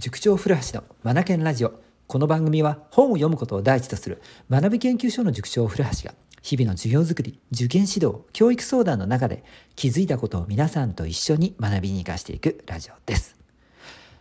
塾長古橋のマナケンラジオ。この番組は本を読むことを第一とする学び研究所の塾長古橋が日々の授業づくり受験指導教育相談の中で気づいたことを皆さんと一緒に学びに生かしていくラジオです。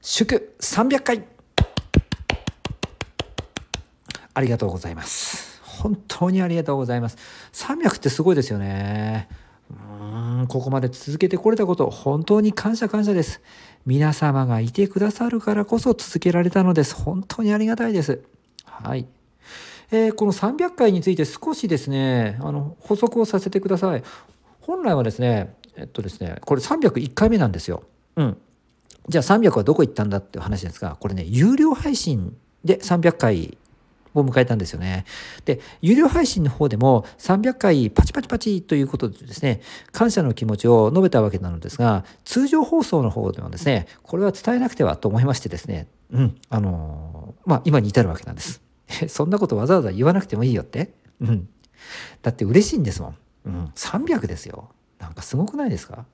祝300回。ありがとうございます。本当にありがとうございます。300ってすごいですよね。うんここまで続けてこれたこと本当に感謝感謝です。皆様がいてくださるからこそ続けられたのです。本当にありがたいです。はい。えー、この300回について少しですねあの補足をさせてください。本来はですねえっとですねこれ301回目なんですよ。うん。じゃあ300はどこ行ったんだっていう話ですがこれね有料配信で300回を迎えたんですよね。で、有料配信の方でも300回パチパチパチということでですね、感謝の気持ちを述べたわけなのですが、通常放送の方でもですね、これは伝えなくてはと思いましてですね、うん、あのー、まあ、今に至るわけなんです。そんなことわざわざ言わなくてもいいよって。うん。だって嬉しいんですもん。うん、300ですよ。なんかすごくないですか？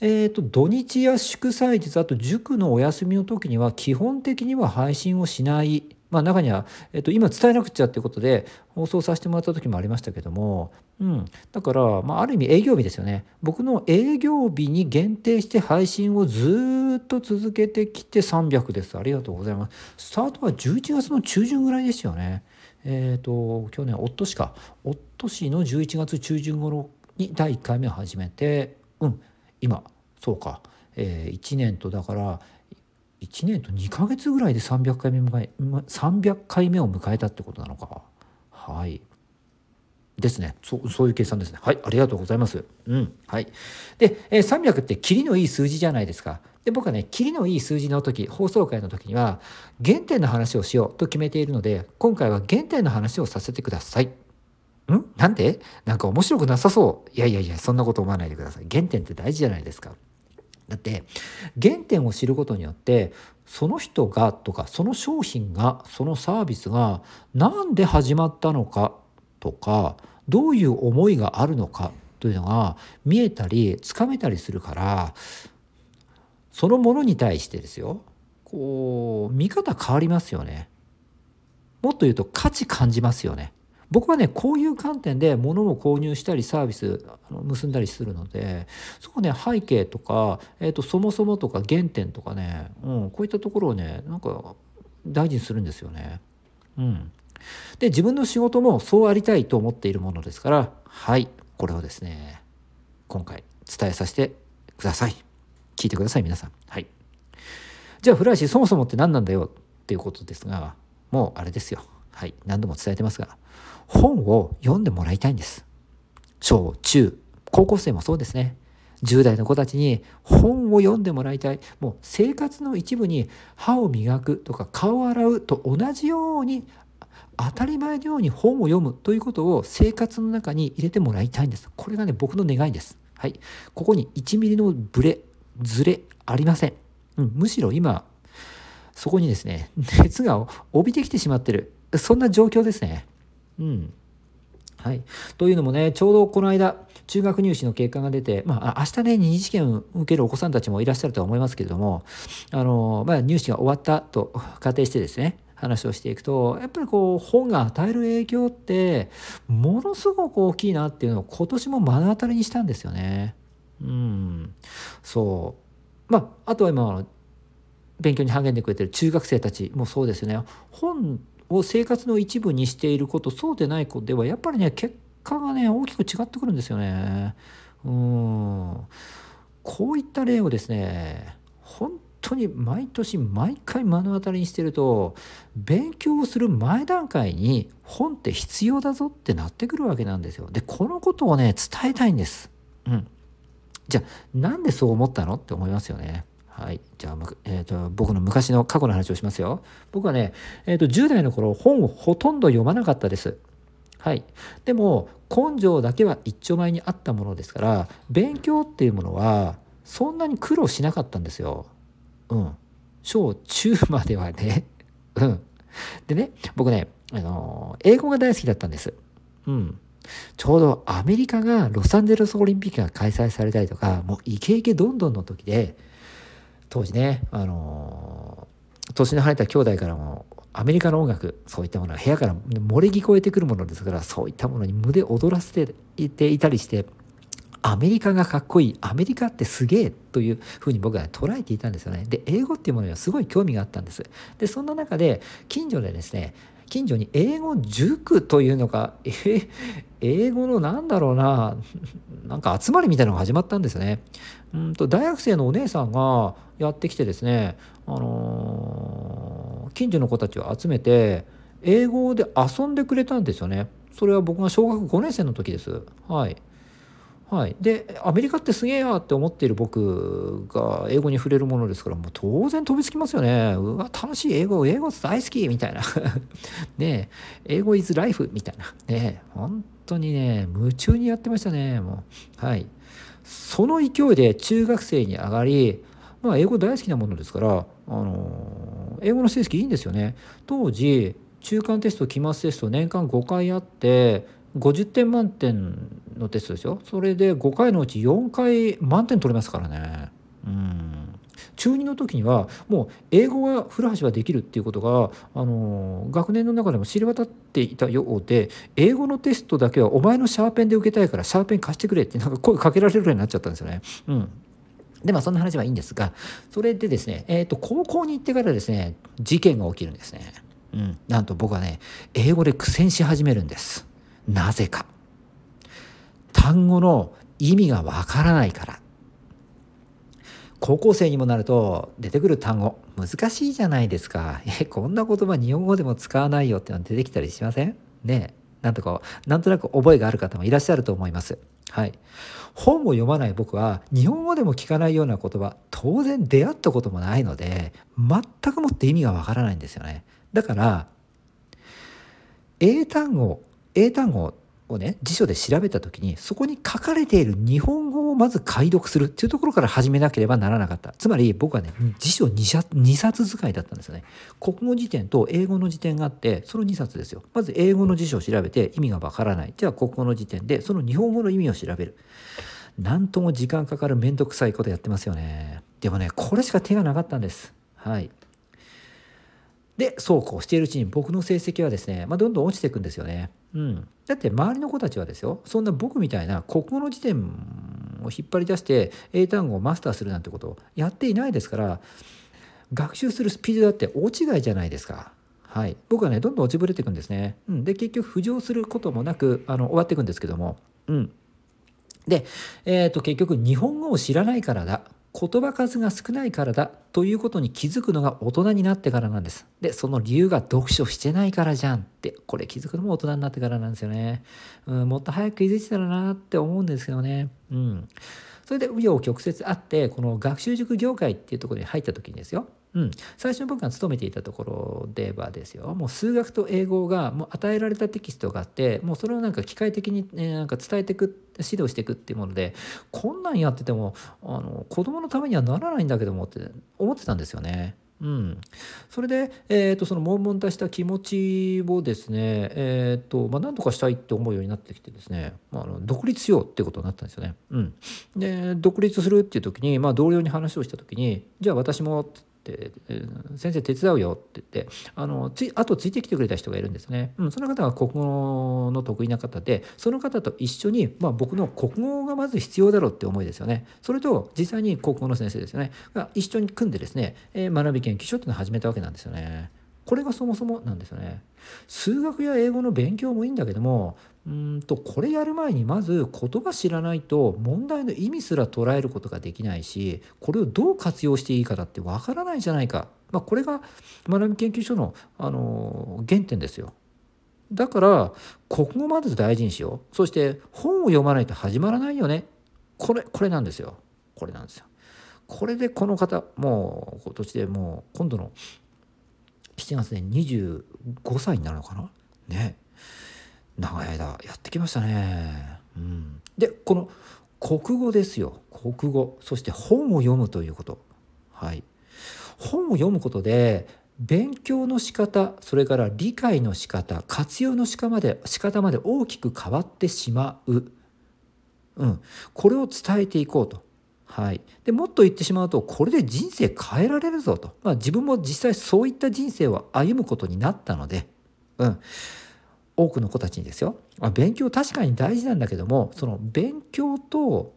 えーと、土日や祝祭日あと塾のお休みの時には基本的には配信をしないまあ、中には、えっと、今伝えなくちゃっていうことで放送させてもらった時もありましたけども、うん、だから、まあ、ある意味営業日ですよね。僕の営業日に限定して配信をずっと続けてきて300です。ありがとうございます。スタートは11月の中旬ぐらいですよね。えっ、ー、と去年おっとしか。おっとしの11月中旬頃に第1回目を始めてうん今そうか、えー、1年とだから1年と2ヶ月ぐらいで300回目迎え300回目を迎えたってことなのか。はい。ですね。そうそういう計算ですね。はいありがとうございます。うんはい。で、えー、300ってキリのいい数字じゃないですか。で僕はねキリのいい数字の時放送回の時には原点の話をしようと決めているので今回は原点の話をさせてください。んなんで？なんか面白くなさそう。いやいやいやそんなこと思わないでください。原点って大事じゃないですか。だって原点を知ることによってその人がとかその商品がそのサービスが何で始まったのかとかどういう思いがあるのかというのが見えたりつかめたりするからそのものに対してですよこう見方変わりますよね。もっと言うと価値感じますよね。僕はねこういう観点で物を購入したりサービスあの結んだりするのでそこね背景とか、えーと、そもそもとか原点とかね、うん、こういったところをねなんか大事にするんですよね。うん、で自分の仕事もそうありたいと思っているものですからはいこれをですね今回伝えさせてください。聞いてください皆さん。はい。じゃあ古橋そもそもって何なんだよっていうことですがもうあれですよ。はい。何度も伝えてますが本を読んでもらいたいんです。小中高校生もそうですね。10代の子たちに本を読んでもらいたい。もう生活の一部に歯を磨くとか顔を洗うと同じように当たり前のように本を読むということを生活の中に入れてもらいたいんです。これがね、僕の願いです。はい。ここに1ミリのブレ、ズレありません。うん、むしろ今、そこにですね、熱が帯びてきてしまってる。そんな状況ですね。うん。はい。というのもね、ちょうどこの間、中学入試の結果が出て、まあ、明日ね、二次試験を受けるお子さんたちもいらっしゃるとは思いますけれども、あの、まあ、入試が終わったと仮定してですね、話をしていくと、やっぱりこう、本が与える影響って、ものすごく大きいなっていうのを今年も目の当たりにしたんですよね。うん。そう。まあ、あとは今、勉強に励んでくれてる中学生たちもそうですよね。本を生活の一部にしていることそうでない子ではやっぱりね結果がね大きく違ってくるんですよね。うんこういった例をですね本当に毎年毎回目の当たりにしてると勉強をする前段階に本って必要だぞってなってくるわけなんですよ。でこのことをね伝えたいんです。うん。じゃあなんでそう思ったの？って思いますよね。はい。じゃあ、えーと、僕の昔の過去の話をしますよ。僕はね、えーと、10代の頃本をほとんど読まなかったです。はい。でも根性だけは一丁前にあったものですから勉強っていうものはそんなに苦労しなかったんですよ。うん。小中まではね。うん。でね僕ね、あのー、英語が大好きだったんです。うん。ちょうどアメリカがロサンゼルスオリンピックが開催されたりとかもうイケイケどんどんの時で当時ね、あの年の離れた兄弟からもアメリカの音楽そういったものが部屋から漏れ聞こえてくるものですからそういったものに胸躍らせていていたりしてアメリカがかっこいいアメリカってすげえというふうに僕は捉えていたんですよね。で英語っていうものにはすごい興味があったんです。でそんな中で近所でですね近所に英語塾というのか、え英語のなんだろうな、なんか集まりみたいなのが始まったんですね。うんと大学生のお姉さんがやってきてですね、あのー、近所の子たちを集めて、英語で遊んでくれたんですよね。それは僕が小学5年生の時です。はい。はい、でアメリカってすげえやって思っている僕が英語に触れるものですからもう当然飛びつきますよね。うわ楽しい英語英語大好きみたいな。ね英語 is life みたいな。ね本当にね夢中にやってましたねもう。はい。その勢いで中学生に上がりまあ英語大好きなものですからあの英語の成績いいんですよね。当時中間テスト期末テスト年間5回あって50点満点のテストですよそれで5回のうち4回満点取れますからねうん中2の時にはもう英語は古橋はできるっていうことが、あの学年の中でも知れ渡っていたようで英語のテストだけはお前のシャーペンで受けたいからシャーペン貸してくれってなんか声かけられるようになっちゃったんですよね。うんでまあそんな話はいいんですがそれでですね、えー、と高校に行ってからですね事件が起きるんですね。うん、なんと僕はね英語で苦戦し始めるんです。なぜか。単語の意味がわからないから。高校生にもなると出てくる単語難しいじゃないですか。え、こんな言葉日本語でも使わないよっての出てきたりしません？ねなんとか、なんとなく覚えがある方もいらっしゃると思います。はい。本を読まない僕は日本語でも聞かないような言葉当然出会ったこともないので全くもって意味がわからないんですよね。だから英単語英単語をね辞書で調べた時にそこに書かれている日本語をまず解読するっていうところから始めなければならなかった。つまり僕はね辞書 2, 2冊使いだったんですよね。国語辞典と英語の辞典があってその2冊ですよ。まず英語の辞書を調べて意味がわからない。じゃあ国語の辞典でその日本語の意味を調べる。なんとも時間かかる面倒くさいことやってますよね。でもねこれしか手がなかったんです。はいでそうこうしているうちに僕の成績はですね、まあ、どんどん落ちていくんですよね。うん、だって周りの子たちはですよそんな僕みたいな国語の辞典を引っ張り出して英単語をマスターするなんてことをやっていないですから学習するスピードだって大違いじゃないですか。はい、僕はねどんどん落ちぶれていくんですね。うん、で結局浮上することもなくあの終わっていくんですけども。うん、で、えーと結局日本語を知らないからだ言葉数が少ないからだということに気づくのが大人になってからなんです。で、その理由が読書してないからじゃんって、これ気づくのも大人になってからなんですよね。うん、もっと早く気づいてたらなって思うんですけどね。うん。それで紆余曲折あって、この学習塾業界っていうところに入った時にですよ。うん、最初に僕が勤めていたところではですよもう数学と英語がもう与えられたテキストがあってもうそれをなんか機械的に、ね、なんか伝えていく指導していくっていうものでこんなんやっててもあの子供のためにはならないんだけどもって思ってたんですよね。うん、それで、えーと、その悶々とした気持ちをですね、えーとまあ、何とかしたいって思うようになってきてですね、まあ、あの独立しようっていうことになったんですよね。うん、で独立するっていう時に、まあ、同僚に話をした時にじゃあ私もって「先生手伝うよ」って言ってあのついあとついてきてくれた人がいるんですね、うん、その方が国語の得意な方でその方と一緒に、まあ、僕の国語がまず必要だろうって思いですよねそれと実際に国語の先生ですよねが一緒に組んでですね、えー、学び研究所っていうのを始めたわけなんですよね。これがそもそもなんですよね。数学や英語の勉強もいいんだけどもうんとこれやる前にまず言葉知らないと問題の意味すら捉えることができないしこれをどう活用していいかだってわからないじゃないか、まあ、これが学び研究所の、あの原点ですよ。だから国語まず大事にしよう。そして本を読まないと始まらないよね。これこれなんですよ。これなんですよ。これでこの方もう今年でもう今度の7月で25歳になるのかな。ね。長い間やってきましたね。うん、でこの国語ですよ。国語。そして本を読むということ。はい、本を読むことで勉強の仕方それから理解の仕方活用の仕方まで仕方まで大きく変わってしまう、うん、これを伝えていこうと。はい、でもっと言ってしまうとこれで人生変えられるぞと、まあ、自分も実際そういった人生を歩むことになったので、うん、多くの子たちにですよ、まあ、勉強確かに大事なんだけどもその勉強と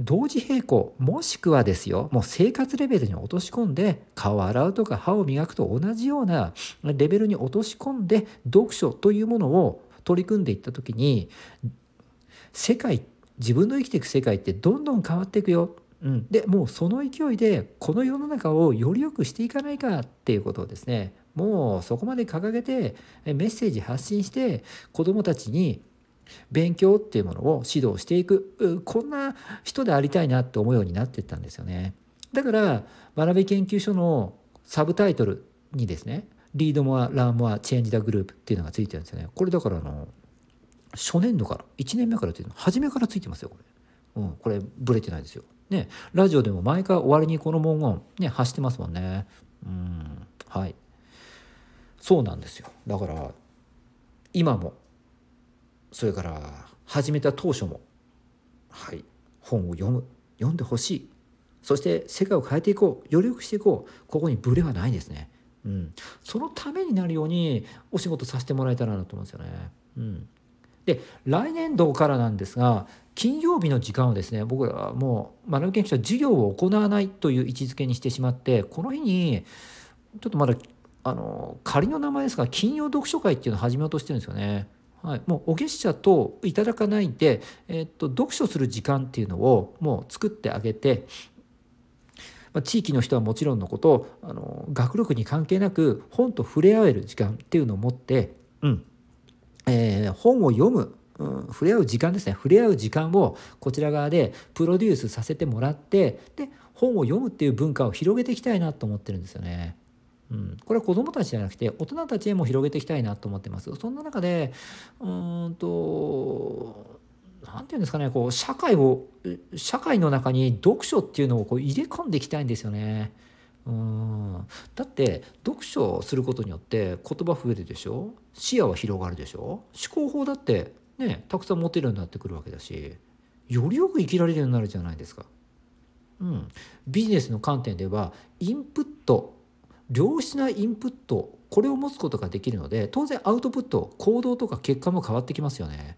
同時並行もしくはですよもう生活レベルに落とし込んで顔を洗うとか歯を磨くと同じようなレベルに落とし込んで読書というものを取り組んでいった時に世界自分の生きていく世界ってどんどん変わっていくよ。うん、でもうその勢いでこの世の中をより良くしていかないかっていうことをですねもうそこまで掲げてメッセージ発信して子どもたちに勉強っていうものを指導していくこんな人でありたいなって思うようになってったんですよね。だから学び研究所のサブタイトルにですね「リードモア・ラーモア・チェンジ・ダ・グループ」っていうのがついてるんですよね。これだからあの初年度から1年目からついて初めからついてますよこれ。うん、これブレてないですよ。ねラジオでも毎回終わりにこの文言ね発してますもんね。うんはいそうなんですよ。だから今もそれから始めた当初もはい本を読む読んでほしい。そして世界を変えていこうより良くしていこう。ここにブレはないですね。うん、そのためになるようにお仕事させてもらえたらなと思うんですよね。うん、で来年度からなんですが金曜日の時間をですね僕らはもう学び研究所は授業を行わないという位置づけにしてしまってこの日にちょっとまだあの仮の名前ですが金曜読書会っていうのを始めようとしてるんですよね。はい、もうお月謝といただかないで、えっと、読書する時間っていうのをもう作ってあげて、まあ、地域の人はもちろんのことあの学力に関係なく本と触れ合える時間っていうのを持って、うんえー、本を読むうん、触れ合う時間ですね触れ合う時間をこちら側でプロデュースさせてもらってで本を読むっていう文化を広げていきたいなと思ってるんですよね。うん、これは子どもたちじゃなくて大人たちへも広げていきたいなと思ってます。そんな中でうんと何て言うんですかねこう社会を社会の中に読書っていうのをこう入れ込んでいきたいんですよね。うんだって読書をすることによって言葉増えるでしょ？視野は広がるでしょ？思考法だってねたくさん持てるようになってくるわけだしよりよく生きられるようになるじゃないですか。うん、ビジネスの観点ではインプット良質なインプットこれを持つことができるので当然アウトプット行動とか結果も変わってきますよね。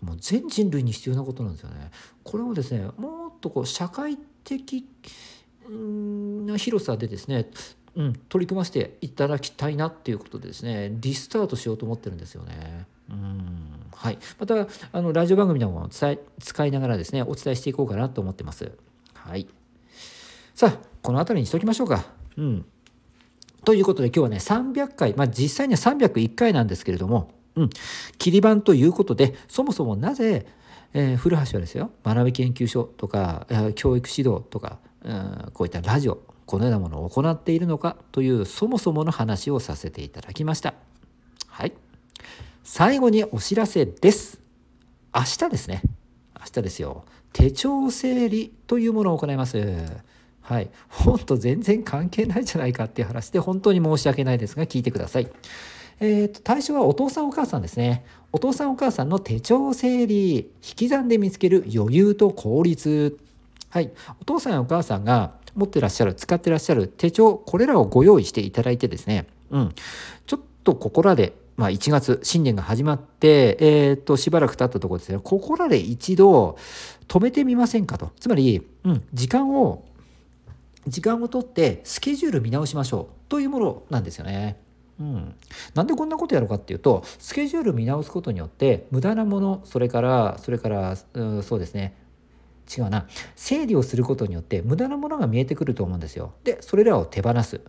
もう全人類に必要なことなんですよね。これをですねもっとこう社会的な広さでですね、うん、取り組ませていただきたいなっていうことでですねリスタートしようと思ってるんですよね。うんはい、またあのラジオ番組なども使いながらですねお伝えしていこうかなと思ってます。はい、さあこの辺りにしときましょうか。うん。ということで今日はね、300回、まあ実際には301回なんですけれども、うん、切り板ということで、そもそもなぜ、えー、古橋はですよ、学び研究所とか、教育指導とか、うん、こういったラジオ、このようなものを行っているのかというそもそもの話をさせていただきました。はい。最後にお知らせです。明日ですね。明日ですよ。手帳整理というものを行います。はい、本と全然関係ないじゃないかっていう話で本当に申し訳ないですが聞いてください。えーと、対象はお父さんお母さんですね。お父さんお母さんの手帳整理引き算で見つける余裕と効率。はい、お父さんやお母さんが持ってらっしゃる使ってらっしゃる手帳これらをご用意していただいてですね、うん、ちょっとここらでまあ、1月新年が始まって、えー、としばらく経ったところですねここらで一度止めてみませんかとつまり、うん、時間を時間をとってスケジュール見直しましょうというものなんですよね。うん、なんでこんなことやるかっていうとスケジュール見直すことによって無駄なものそれからそれからうそうですね違うな整理をすることによって無駄なものが見えてくると思うんですよ。でそれらを手放す。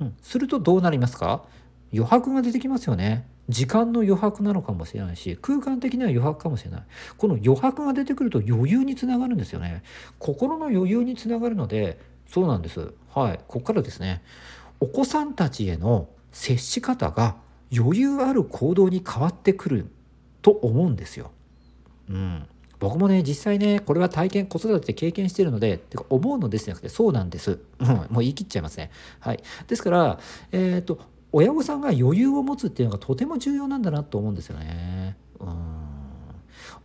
うん、するとどうなりますか？余白が出てきますよね。時間の余白なのかもしれないし空間的には余白かもしれないこの余白が出てくると余裕につながるんですよね心の余裕につながるのでそうなんです。はい。ここからですね、お子さんたちへの接し方が余裕ある行動に変わってくると思うんですよ。うん。僕もね、実際ね、これは体験、子育てで経験してるので、てか思うのですじゃなくて、そうなんです。うん、もう言い切っちゃいますね。はい。ですから、えっ、ー、と、親御さんが余裕を持つっていうのがとても重要なんだなと思うんですよね。うん。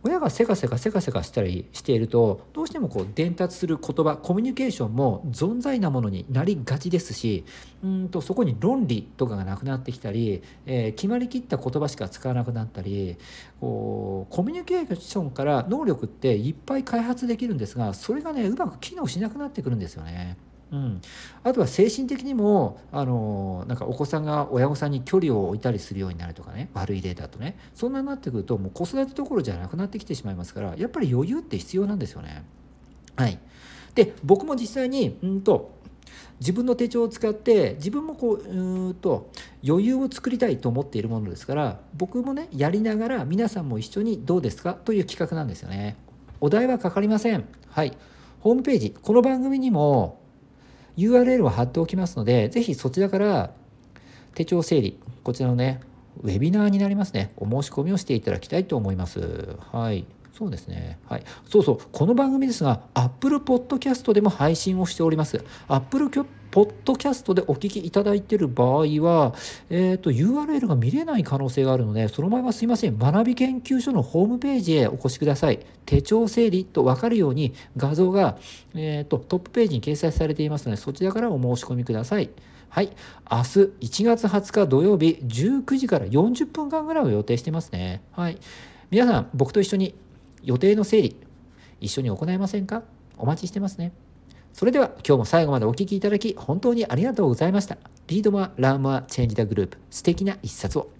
親がせかせかせかせかしたりしているとどうしてもこう伝達する言葉コミュニケーションも存在なものになりがちですしうんとそこに論理とかがなくなってきたり、えー、決まりきった言葉しか使わなくなったりこうコミュニケーションから能力っていっぱい開発できるんですがそれがねうまく機能しなくなってくるんですよね。うん、あとは精神的にもあのなんかお子さんが親御さんに距離を置いたりするようになるとかね悪い例だとねそんなになってくるともう子育てどころじゃなくなってきてしまいますからやっぱり余裕って必要なんですよね。はい、で僕も実際にうんと自分の手帳を使って自分もこううんと余裕を作りたいと思っているものですから僕もねやりながら皆さんも一緒にどうですかという企画なんですよね。お題はかかりません。はい。ホームページ、この番組にも URL を貼っておきますので、ぜひそちらから手帳整理、こちらのね、ウェビナーになりますね、お申し込みをしていただきたいと思います。はい。そうですね。はい。そうそう。この番組ですが、Apple Podcast でも配信をしております。Apple ポッドキャストでお聞きいただいている場合は、え、ー、と、URL が見れない可能性があるので、その前はすいません。学び研究所のホームページへお越しください。手帳整理と分かるように画像が、え、ー、と、トップページに掲載されていますので、そちらからお申し込みください。はい。明日1月20日土曜日19時から40分間ぐらいを予定してますね。はい。皆さん、僕と一緒に予定の整理、一緒に行いませんか？お待ちしてますね。それでは今日も最後までお聴きいただき本当にありがとうございました。 Read more, learn more, change the globe、素敵な一冊を。